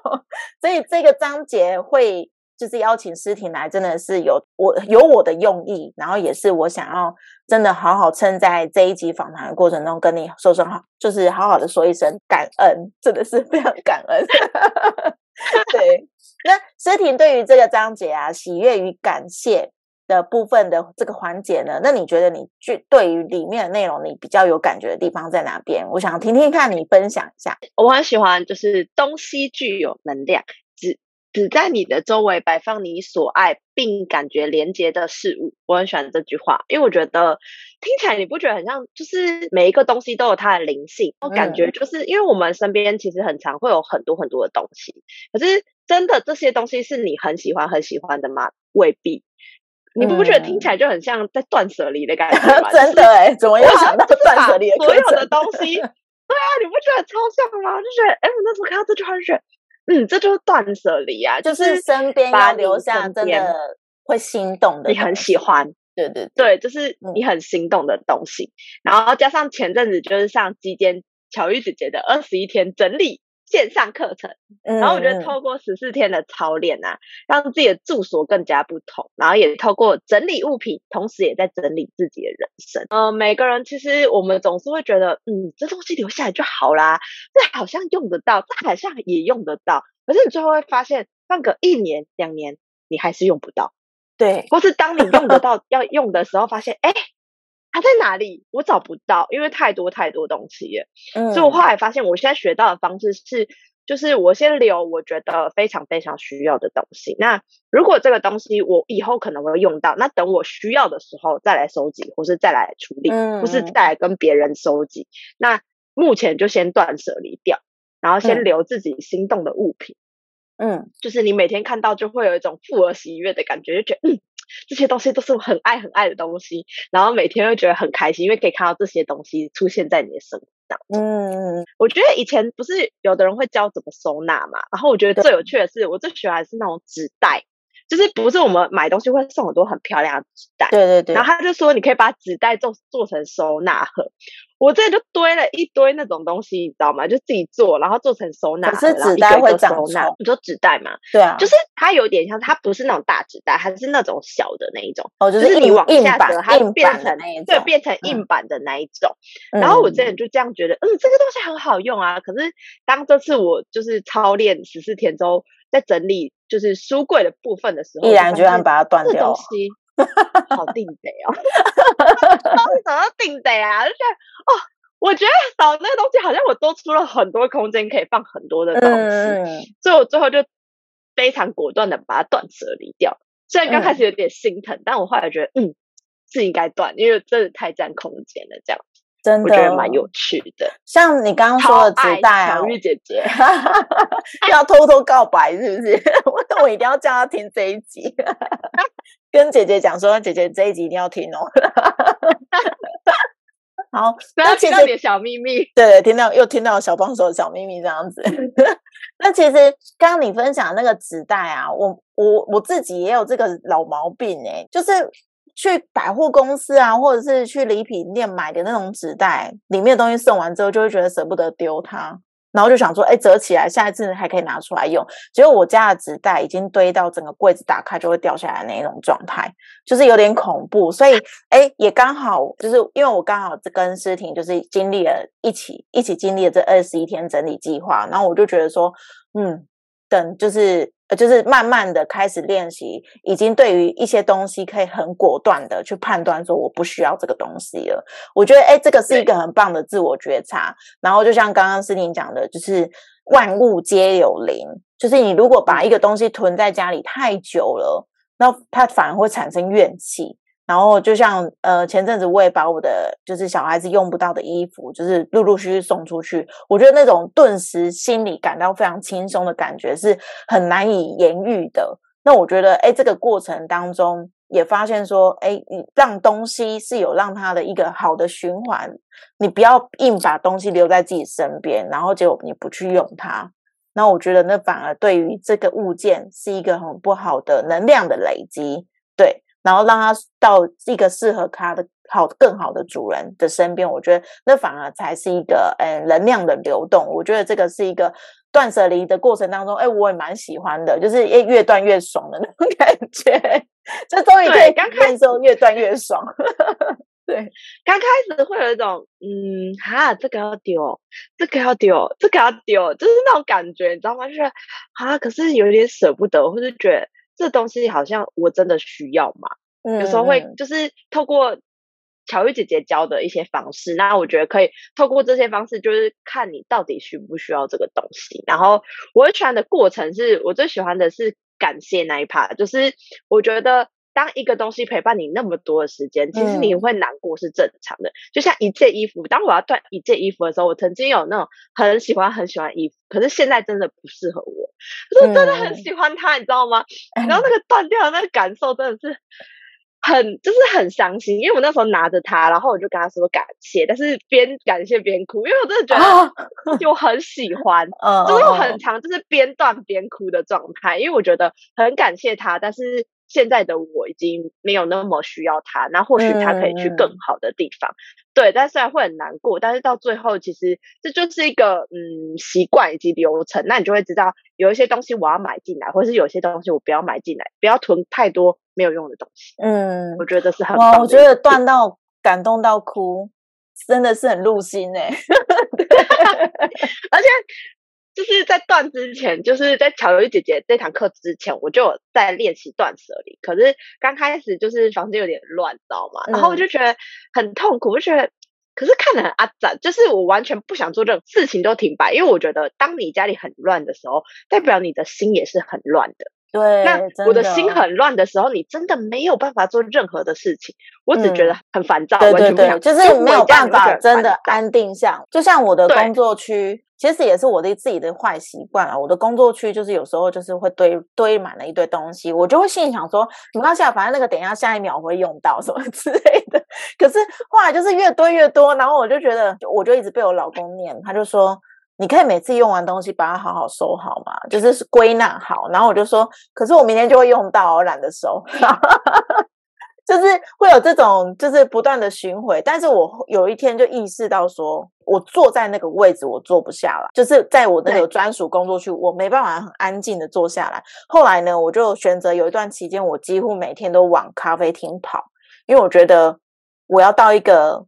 所以这个章节会就是邀请诗婷来，真的是有我有我的用意，然后也是我想要真的好好趁在这一集访谈的过程中跟你说声好，就是好好的说一声感恩，真的是非常感恩。对，那诗婷对于这个章节啊，喜悦与感谢的部分的这个环节呢，那你觉得你具对于里面的内容，你比较有感觉的地方在哪边？我想听听看你分享一下。我很喜欢，就是东西具有能量，只只在你的周围摆放你所爱并感觉连接的事物。我很喜欢这句话，因为我觉得听起来你不觉得很像，就是每一个东西都有它的灵性。我感觉就是因为我们身边其实很常会有很多很多的东西，可是真的这些东西是你很喜欢很喜欢的吗？未必。你不不觉得听起来就很像在断舍离的感觉吗？真的哎，怎么又想到断舍离的 所有的东西，对啊，你不觉得超像吗？就觉得，哎，我那时候看到这句话就觉得，嗯，这就是断舍离啊，就是身边要留下真的会心动的，你很喜欢，对对对，就是你很心动的东西。然后加上前阵子就是上基间巧玉姐姐的二十一天整理。线上课程，然后我觉得透过十四天的操练啊，让自己的住所更加不同，然后也透过整理物品，同时也在整理自己的人生。呃，每个人其实我们总是会觉得，嗯，这东西留下来就好啦，这好像用得到，这好像也用得到，可是你最后会发现，放个一年两年，你还是用不到。对，或是当你用得到 要用的时候，发现，哎。它在哪里？我找不到，因为太多太多东西了。嗯，所以我后来发现，我现在学到的方式是，就是我先留我觉得非常非常需要的东西。那如果这个东西我以后可能会用到，那等我需要的时候再来收集，或是再来处理，或是再来跟别人收集。那目前就先断舍离掉，然后先留自己心动的物品。嗯，就是你每天看到就会有一种富而喜悦的感觉，就觉得嗯。这些东西都是我很爱很爱的东西，然后每天会觉得很开心，因为可以看到这些东西出现在你的生活当中。嗯，我觉得以前不是有的人会教怎么收纳嘛，然后我觉得最有趣的是，我最喜欢是那种纸袋，就是不是我们买东西会送很多很漂亮的纸袋，对对对，然后他就说你可以把纸袋做做成收纳盒。我这就堆了一堆那种东西，你知道吗？就自己做，然后做成收纳。可是纸袋会长臭。你说纸袋嘛？对啊，就是它有点像，它不是那种大纸袋，它是那种小的那一种。哦，就是你往下折，它变成对，变成硬板的那一种。然后我之前就这样觉得，嗯，这个东西很好用啊。可是当这次我就是操练十四天之后，在整理就是书柜的部分的时候，毅然决然把它断掉。东西好定得哦，怎么定得啊？就觉得哦。我觉得少那个东西，好像我多出了很多空间，可以放很多的东西，所以我最后就非常果断的把它断舍离掉。虽然刚开始有点心疼，但我后来觉得，嗯，是应该断，因为真的太占空间了。这样真的，我觉得蛮有趣的。像你刚刚说的纸袋啊，小玉姐姐 要偷偷告白是不是？我我一定要叫她听这一集，跟姐姐讲说，姐姐这一集一定要听哦。好，那其实点小秘密，对，听到又听到小帮手的小秘密这样子。那其实刚刚你分享那个纸袋啊，我我我自己也有这个老毛病哎，就是去百货公司啊，或者是去礼品店买的那种纸袋，里面的东西送完之后，就会觉得舍不得丢它。然后就想说，哎，折起来，下一次还可以拿出来用。结果我家的纸袋已经堆到整个柜子打开就会掉下来那一种状态，就是有点恐怖。所以，哎，也刚好就是因为我刚好跟诗婷就是经历了一起一起经历了这二十一天整理计划，然后我就觉得说，嗯，等就是。呃，就是慢慢的开始练习，已经对于一些东西可以很果断的去判断，说我不需要这个东西了。我觉得，哎，这个是一个很棒的自我觉察。然后，就像刚刚思婷讲的，就是万物皆有灵，就是你如果把一个东西囤在家里太久了，那它反而会产生怨气。然后就像呃前阵子我也把我的就是小孩子用不到的衣服，就是陆陆续续送出去。我觉得那种顿时心里感到非常轻松的感觉是很难以言喻的。那我觉得哎，这个过程当中也发现说，哎，你让东西是有让它的一个好的循环，你不要硬把东西留在自己身边，然后结果你不去用它。那我觉得那反而对于这个物件是一个很不好的能量的累积，对。然后让他到一个适合他的好、更好的主人的身边，我觉得那反而才是一个嗯能量的流动。我觉得这个是一个断舍离的过程当中，哎，我也蛮喜欢的，就是越越断越爽的那种 感觉。就终于可以刚开始时候越断越爽。对，刚开始会有一种，嗯，哈，这个要丢，这个要丢，这个要丢，就是那种感觉，你知道吗？就是啊，可是有点舍不得，或是觉得这东西好像我真的需要嘛。有时候会就是透过巧玉姐姐教的一些方式，那我觉得可以透过这些方式，就是看你到底需不需要这个东西。然后我喜欢的过程是我最喜欢的是感谢那一 part，就是我觉得。当一个东西陪伴你那么多的时间，其实你会难过是正常的。就像一件衣服，当我要断一件衣服的时候，我曾经有那种很喜欢很喜欢衣服，可是现在真的不适合我，可是真的很喜欢它，你知道吗？然后那个断掉的那个感受真的是很，就是很伤心。因为我那时候拿着它，然后我就跟他说感谢，但是边感谢边哭，因为我真的觉得就很喜欢，就是很长，就是边断边哭的状态。因为我觉得很感谢他，但是。现在的我已经没有那么需要他，那或许他可以去更好的地方，对。但虽然会很难过，但是到最后其实这就是一个嗯习惯以及流程。那你就会知道有一些东西我要买进来，或是有些东西我不要买进来，不要囤太多没有用的东西。嗯，我觉得是很哇，我觉得断到感动到哭，真的是很入心哎 而且。就是在断之前，就是在巧瑜姐姐这堂课之前，我就有在练习断舍离。可是刚开始就是房间有点乱，知道吗？然后我就觉得很痛苦，我就觉得，可是看得很阿展，就是我完全不想做任何事情都停摆，因为我觉得当你家里很乱的时候，代表你的心也是很乱的。对，那我的心很乱的时候，你真的没有办法做任何的事情。我只觉得很烦躁，完全不想，就是没有办法真的安定下。就像我的工作区，其实也是我的自己的坏习惯啊。我的工作区就是有时候就是会堆堆满了一堆东西，我就会心里想说，没关系，反正那个等一下下一秒会用到 什么之类的。可是后来就是越堆越多，然后我就觉得，我就一直被我老公念，他就说。你可以每次用完东西把它好好收好嘛，就是归纳好。然后我就说，可是我明天就会用到，我懒得收。就是会有这种，就是不断的巡回。但是我有一天就意识到，说我坐在那个位置，我坐不下来，就是在我那个专属工作区，我没办法很安静的坐下来。后来呢，我就选择有一段期间，我几乎每天都往咖啡厅跑，因为我觉得我要到一个。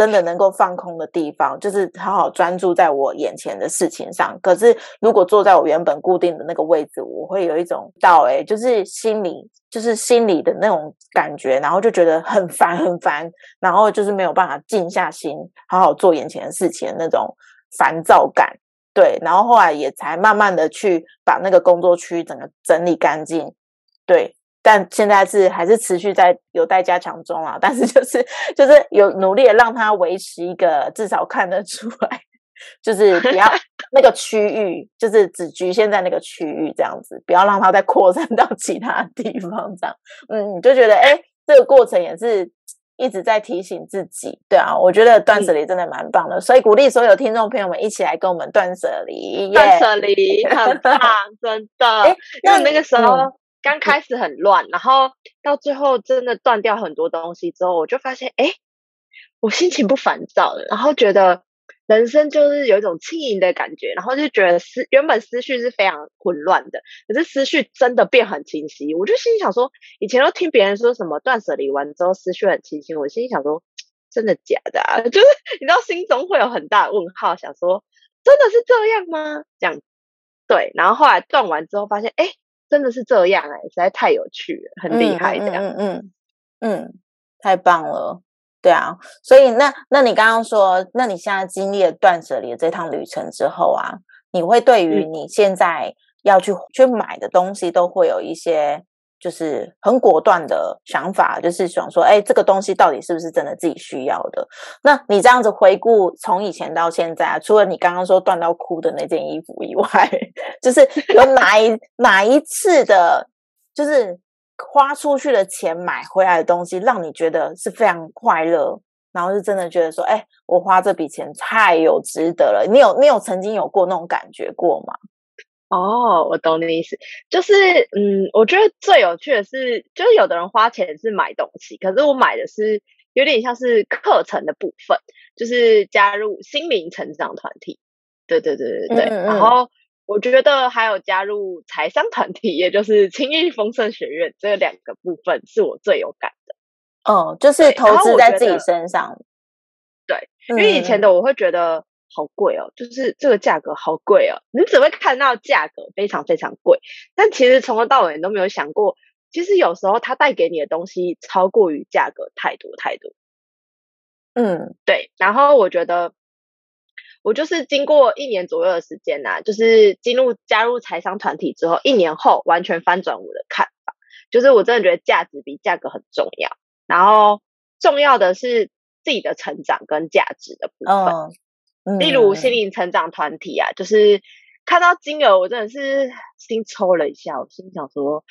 真的能够放空的地方，就是好好专注在我眼前的事情上。可是，如果坐在我原本固定的那个位置，我会有一种到哎，就是心里就是心里的那种感觉，然后就觉得很烦很烦，然后就是没有办法静下心，好好做眼前的事情的那种烦躁感。对，然后后来也才慢慢的去把那个工作区整个整理干净。对。但现在是还是持续在有待加强中啊，但是就是就是有努力的让它维持一个至少看得出来，就是不要 那个区域，就是只局限在那个区域这样子，不要让它再扩散到其他地方这样。嗯，你就觉得哎，这个过程也是一直在提醒自己，对啊，我觉得断舍离真的蛮棒的，所以鼓励所有听众朋友们一起来跟我们断舍离，断舍离很棒，真的。因为那个时候。刚开始很乱，然后到最后真的断掉很多东西之后，我就发现，哎，我心情不烦躁了，然后觉得人生就是有一种轻盈的感觉，然后就觉得思原本思绪是非常混乱的，可是思绪真的变很清晰。我就心里想说，以前都听别人说什么断舍离完之后思绪很清晰，我心里想说，真的假的？啊？就是你知道心中会有很大的问号，想说真的是这样吗？这样对，然后后来断完之后发现，哎。真的是这样哎，实在太有趣了，很厉害这样。嗯嗯嗯，太棒了，对啊。所以那那你刚刚说，那你现在经历了断舍离这趟旅程之后啊，你会对于你现在要去去买的东西，都会有一些。就是很果断的想法，就是想说，哎，这个东西到底是不是真的自己需要的？那你这样子回顾从以前到现在，除了你刚刚说断到哭的那件衣服以外，就是有哪一哪一次的，就是花出去的钱买回来的东西，让你觉得是非常快乐，然后是真的觉得说，哎，我花这笔钱太有值得了。你有你有曾经有过那种感觉过吗？哦，我懂你的意思，就是嗯，我觉得最有趣的是，就是有的人花钱是买东西，可是我买的是有点像是课程的部分，就是加入心灵成长团体，对对对对对，然后我觉得还有加入财商团体，也就是轻易丰盛学院，这两个部分是我最有感的。哦，就是。投资在自己身上。对，因为以前的我会觉得好贵哦，就是这个价格好贵哦，你只会看到价格非常非常贵，但其实从头到尾你都没有想过，其实有时候它带给你的东西超过于价格太多太多。嗯，对。然后我觉得，我就是经过一年左右的时间呐，就是进入加入财商团体之后，一年后完全翻转我的看法，就是我真的觉得价值比价格很重要。然后重要的是自己的成长跟价值的部分，例如心灵成长团体啊，就是看到金额，我真的是心抽了一下，我心想说，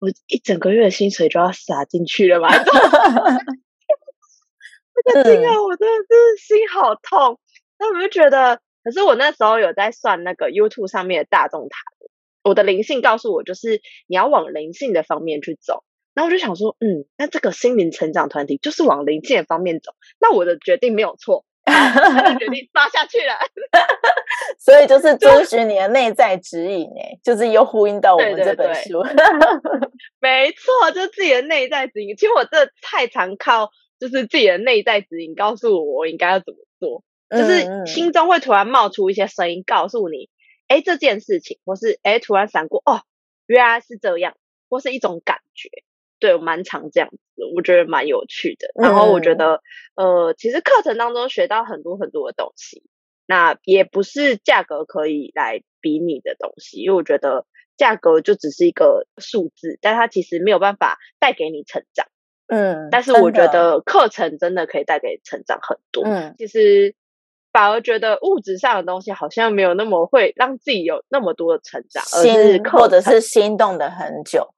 我一整个月的薪水就要撒进去了吗？这个 金额我真的是心好痛。那我就觉得，可是我那时候有在算那个 YouTube 上面的大众塔，我的灵性告诉我，就是你要往灵性的方面去走。然后我就想说，嗯，那这个心灵成长团体就是往灵性的方面走，那我的决定没有错，决定发下去了。所以就是遵循你的内在指引，哎，就是又呼应到我们这本书。没错，就是自己的内在指引。其实我这太常靠，就是自己的内在指引告诉我我应该要怎么做，就是心中会突然冒出一些声音告诉你，哎，这件事情，或是哎，突然闪过，哦，原来是这样，或是一种感觉。对，蛮常这样子，我觉得蛮有趣的。然后我觉得，呃，其实课程当中学到很多很多的东西，那也不是价格可以来比拟的东西，因为我觉得价格就只是一个数字，但它其实没有办法带给你成长。嗯，但是我觉得课程真的可以带给成长很多。嗯，其实反而觉得物质上的东西好像没有那么会让自己有那么多的成长，而是或者是心动的很久。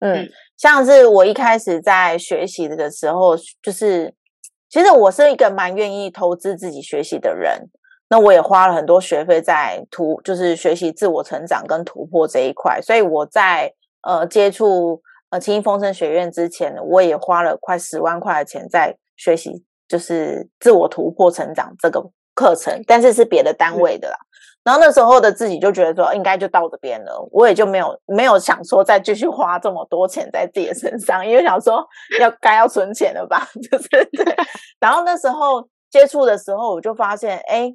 嗯，像是我一开始在学习的时候，就是其实我是一个蛮愿意投资自己学习的人。那我也花了很多学费在突，就是学习自我成长跟突破这一块。所以我在呃接触呃清音风声学院之前，我也花了快十万块的钱在学习，就是自我突破成长这个课程，但是是别的单位的啦。然后那时候的自己就觉得说，应该就到这边了，我也就没有没有想说再继续花这么多钱在自己的身上，因为想说要该要存钱了吧，就是对。然后那时候接触的时候，我就发现，哎，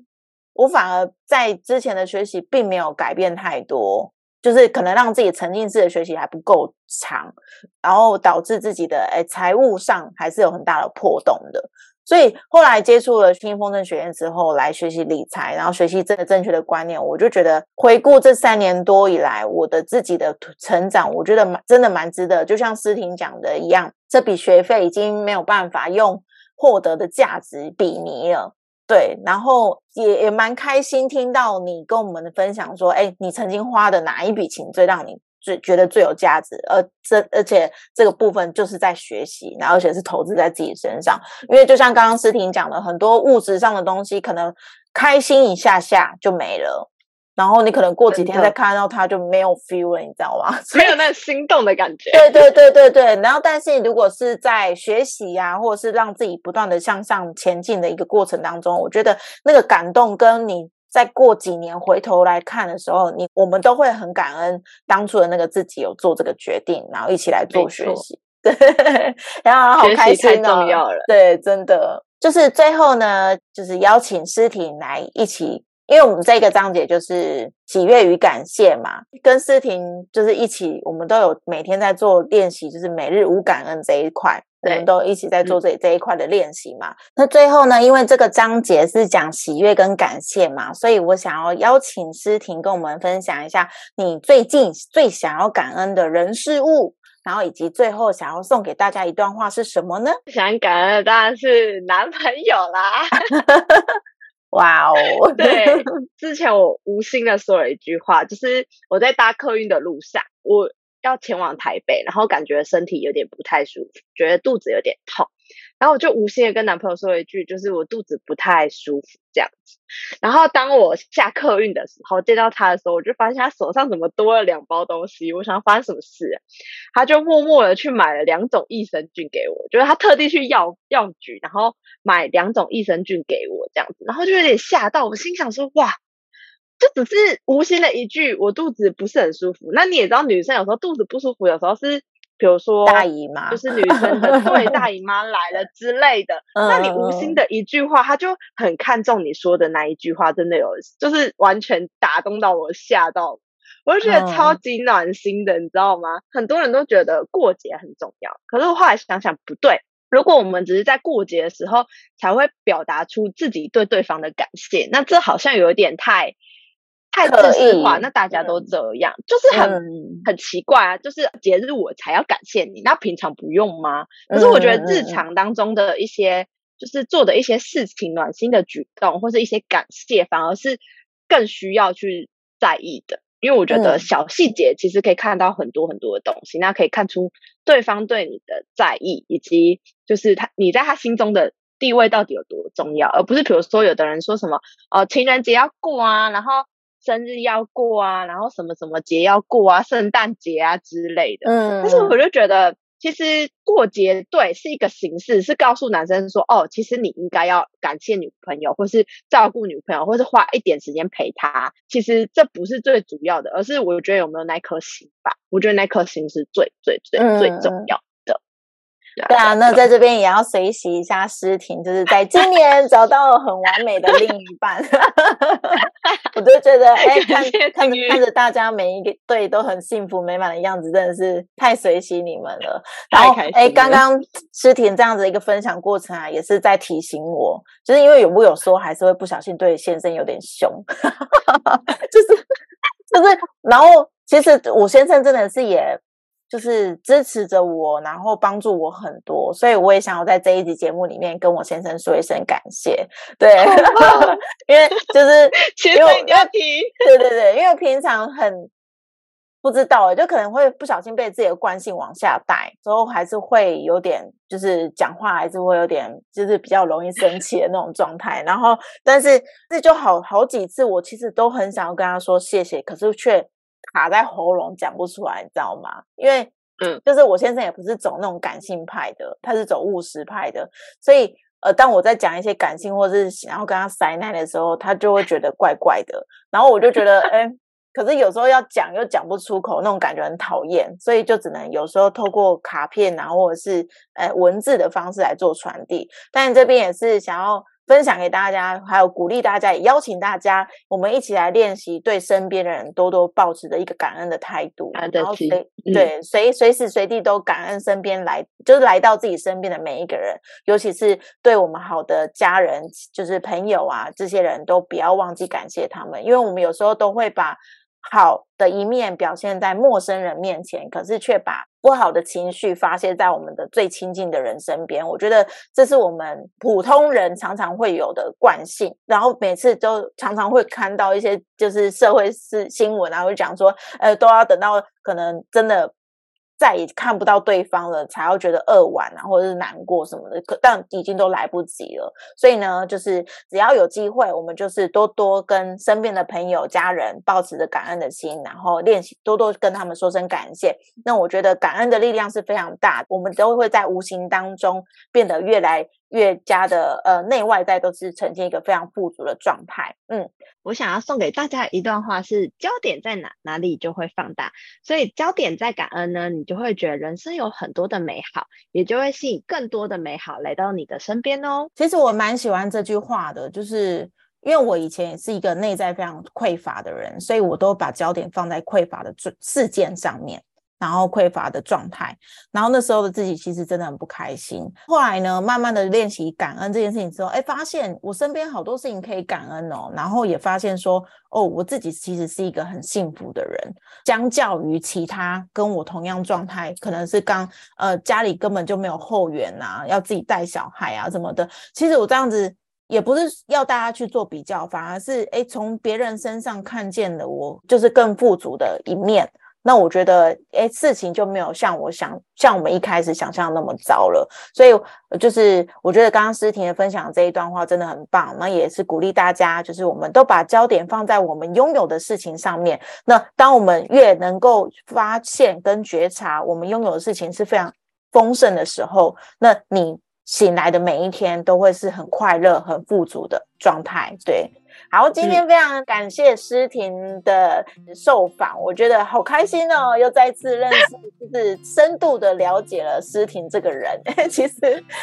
我反而在之前的学习并没有改变太多，就是可能让自己沉浸式的学习还不够长，然后导致自己的哎财务上还是有很大的破洞的。所以后来接触了新丰盛学院之后，来学习理财，然后学习这个正确的观念，我就觉得回顾这三年多以来我的自己的成长，我觉得蛮真的蛮值得。就像思婷讲的一样，这笔学费已经没有办法用获得的价值比拟了。对，然后也也蛮开心听到你跟我们的分享说，哎，你曾经花的哪一笔钱最让你。最觉得最有价值，而这而且这个部分就是在学习，然后而且是投资在自己身上。因为就像刚刚思婷讲的，很多物质上的东西，可能开心一下下就没了，然后你可能过几天再看到它就没有 feel 了，你知道吗？没有那心动的感觉。对对对对对。然后，但是如果是在学习呀，或者是让自己不断的向上前进的一个过程当中，我觉得那个感动跟你。再过几年回头来看的时候，你我们都会很感恩当初的那个自己有做这个决定，然后一起来做学习，对，然后好开心哦。对，真的就是最后呢，就是邀请诗婷来一起，因为我们这个章节就是喜悦与感谢嘛，跟诗婷就是一起，我们都有每天在做练习，就是每日无感恩这一块。我们都一起在做这这一块的练习嘛。那最后呢，因为这个章节是讲喜悦跟感谢嘛，所以我想要邀请诗婷跟我们分享一下你最近最想要感恩的人事物，然后以及最后想要送给大家一段话是什么呢？想感恩的当然是男朋友啦。哇哦，对，之前我无心的说了一句话，就是我在搭客运的路上，我。要前往台北，然后感觉身体有点不太舒服，觉得肚子有点痛，然后我就无心的跟男朋友说了一句，就是我肚子不太舒服这样子。然后当我下客运的时候见到他的时候，我就发现他手上怎么多了两包东西，我想发生什么事，他就默默的去买了两种益生菌给我，就是他特地去药药局，然后买两种益生菌给我这样子，然后就有点吓到，我心想说哇。就只是无心的一句，我肚子不是很舒服。那你也知道，女生有时候肚子不舒服，有时候是比如说大姨妈，就是女生的对大姨妈来了之类的，那你无心的一句话，他就很看重你说的那一句话，真的有，就是完全打动到我，吓到。我就觉得超级暖心的，你知道吗？很多人都觉得过节很重要，可是我后来想想不对。如果我们只是在过节的时候才会表达出自己对对方的感谢，那这好像有点太太自私化。那大家都这样，就是很很奇怪啊！就是节日我才要感谢你，那平常不用吗？可是我觉得日常当中的一些，就是做的一些事情、暖心的举动，或是一些感谢，反而是更需要去在意的。因为我觉得小细节其实可以看到很多很多的东西，那可以看出对方对你的在意，以及就是他你在他心中的地位到底有多重要，而不是比如说有的人说什么呃情人节要过啊，然后生日要过啊，然后什么什么节要过啊，圣诞节啊之类的。嗯，但是我就觉得。其实过节对是一个形式，是告诉男生说，哦，其实你应该要感谢女朋友，或是照顾女朋友，或是花一点时间陪她。其实这不是最主要的，而是我觉得有没有那颗心吧。我觉得那颗心是最最最最重要。对啊，那在这边也要随喜一下诗婷，就是在今年找到了很完美的另一半，我就觉得哎，看看着看着大家每一个对都很幸福美满的样子，真的是太随喜你们了。然后哎，刚刚诗婷这样子一个分享过程啊，也是在提醒我，就是因为有不有说，还是会不小心对先生有点凶，就是就是，然后其实我先生真的是也。就是支持着我，然后帮助我很多，所以我也想要在这一集节目里面跟我先生说一声感谢。对，因为就是因为要提，对对对，因为平常很不知道，就可能会不小心被自己的惯性往下带，之后还是会有点，就是讲话还是会有点，就是比较容易生气的那种状态。然后，但是这就好好几次，我其实都很想要跟他说谢谢，可是却。卡在喉咙讲不出来，你知道吗？因为，嗯，就是我先生也不是走那种感性派的，他是走务实派的，所以，呃，当我在讲一些感性或是想要跟他塞奶的时候，他就会觉得怪怪的。然后我就觉得，哎，可是有时候要讲又讲不出口，那种感觉很讨厌，所以就只能有时候透过卡片啊，或者是呃文字的方式来做传递。但这边也是想要。分享给大家，还有鼓励大家，也邀请大家，我们一起来练习对身边的人多多保持的一个感恩的态度，然后随对随随时随地都感恩身边来，就是来到自己身边的每一个人，尤其是对我们好的家人，就是朋友啊，这些人都不要忘记感谢他们，因为我们有时候都会把。好的一面表现在陌生人面前，可是却把不好的情绪发泄在我们的最亲近的人身边。我觉得这是我们普通人常常会有的惯性。然后每次都常常会看到一些就是社会是新闻啊，会讲说，呃，都要等到可能真的。再也看不到对方了，才要觉得扼腕啊，或者是难过什么的，可但已经都来不及了。所以呢，就是只要有机会，我们就是多多跟身边的朋友、家人保持着感恩的心，然后练习多多跟他们说声感谢。那我觉得感恩的力量是非常大，我们都会在无形当中变得越来。越加的呃内外在都是呈现一个非常富足的状态。嗯，我想要送给大家一段话是：焦点在哪，哪里就会放大。所以焦点在感恩呢，你就会觉得人生有很多的美好，也就会吸引更多的美好来到你的身边哦。其实我蛮喜欢这句话的，就是因为我以前也是一个内在非常匮乏的人，所以我都把焦点放在匮乏的事件上面。然后匮乏的状态，然后那时候的自己其实真的很不开心。后来呢，慢慢的练习感恩这件事情之后，哎，发现我身边好多事情可以感恩哦。然后也发现说，哦，我自己其实是一个很幸福的人。相较于其他跟我同样状态，可能是刚呃家里根本就没有后援啊，要自己带小孩啊什么的。其实我这样子也不是要大家去做比较，反而是哎从别人身上看见了我就是更富足的一面。那我觉得，哎，事情就没有像我想，像我们一开始想象那么糟了。所以，就是我觉得刚刚诗婷的分享这一段话真的很棒。那也是鼓励大家，就是我们都把焦点放在我们拥有的事情上面。那当我们越能够发现跟觉察我们拥有的事情是非常丰盛的时候，那你醒来的每一天都会是很快乐、很富足的状态。对。好，今天非常感谢诗婷的受访，我觉得好开心哦，又再次认识，就是深度的了解了诗婷这个人。其实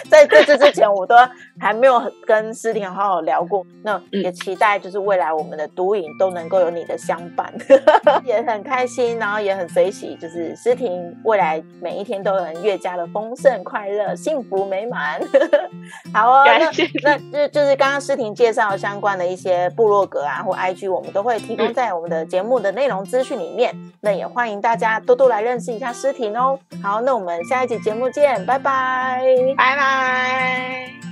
在这次之前，我都还没有跟诗婷好好聊过。那也期待就是未来我们的读影都能够有你的相伴，也很开心，然后也很随喜，就是诗婷未来每一天都能越加的丰盛、快乐、幸福、美满。好哦，那那就就是刚刚诗婷介绍相关的一些部落格啊或 IG，我们都会提供在我们的节目的内容资讯里面。那也欢迎大家多多来认识一下诗婷哦。好，那我们下一集节目见，拜拜，拜拜。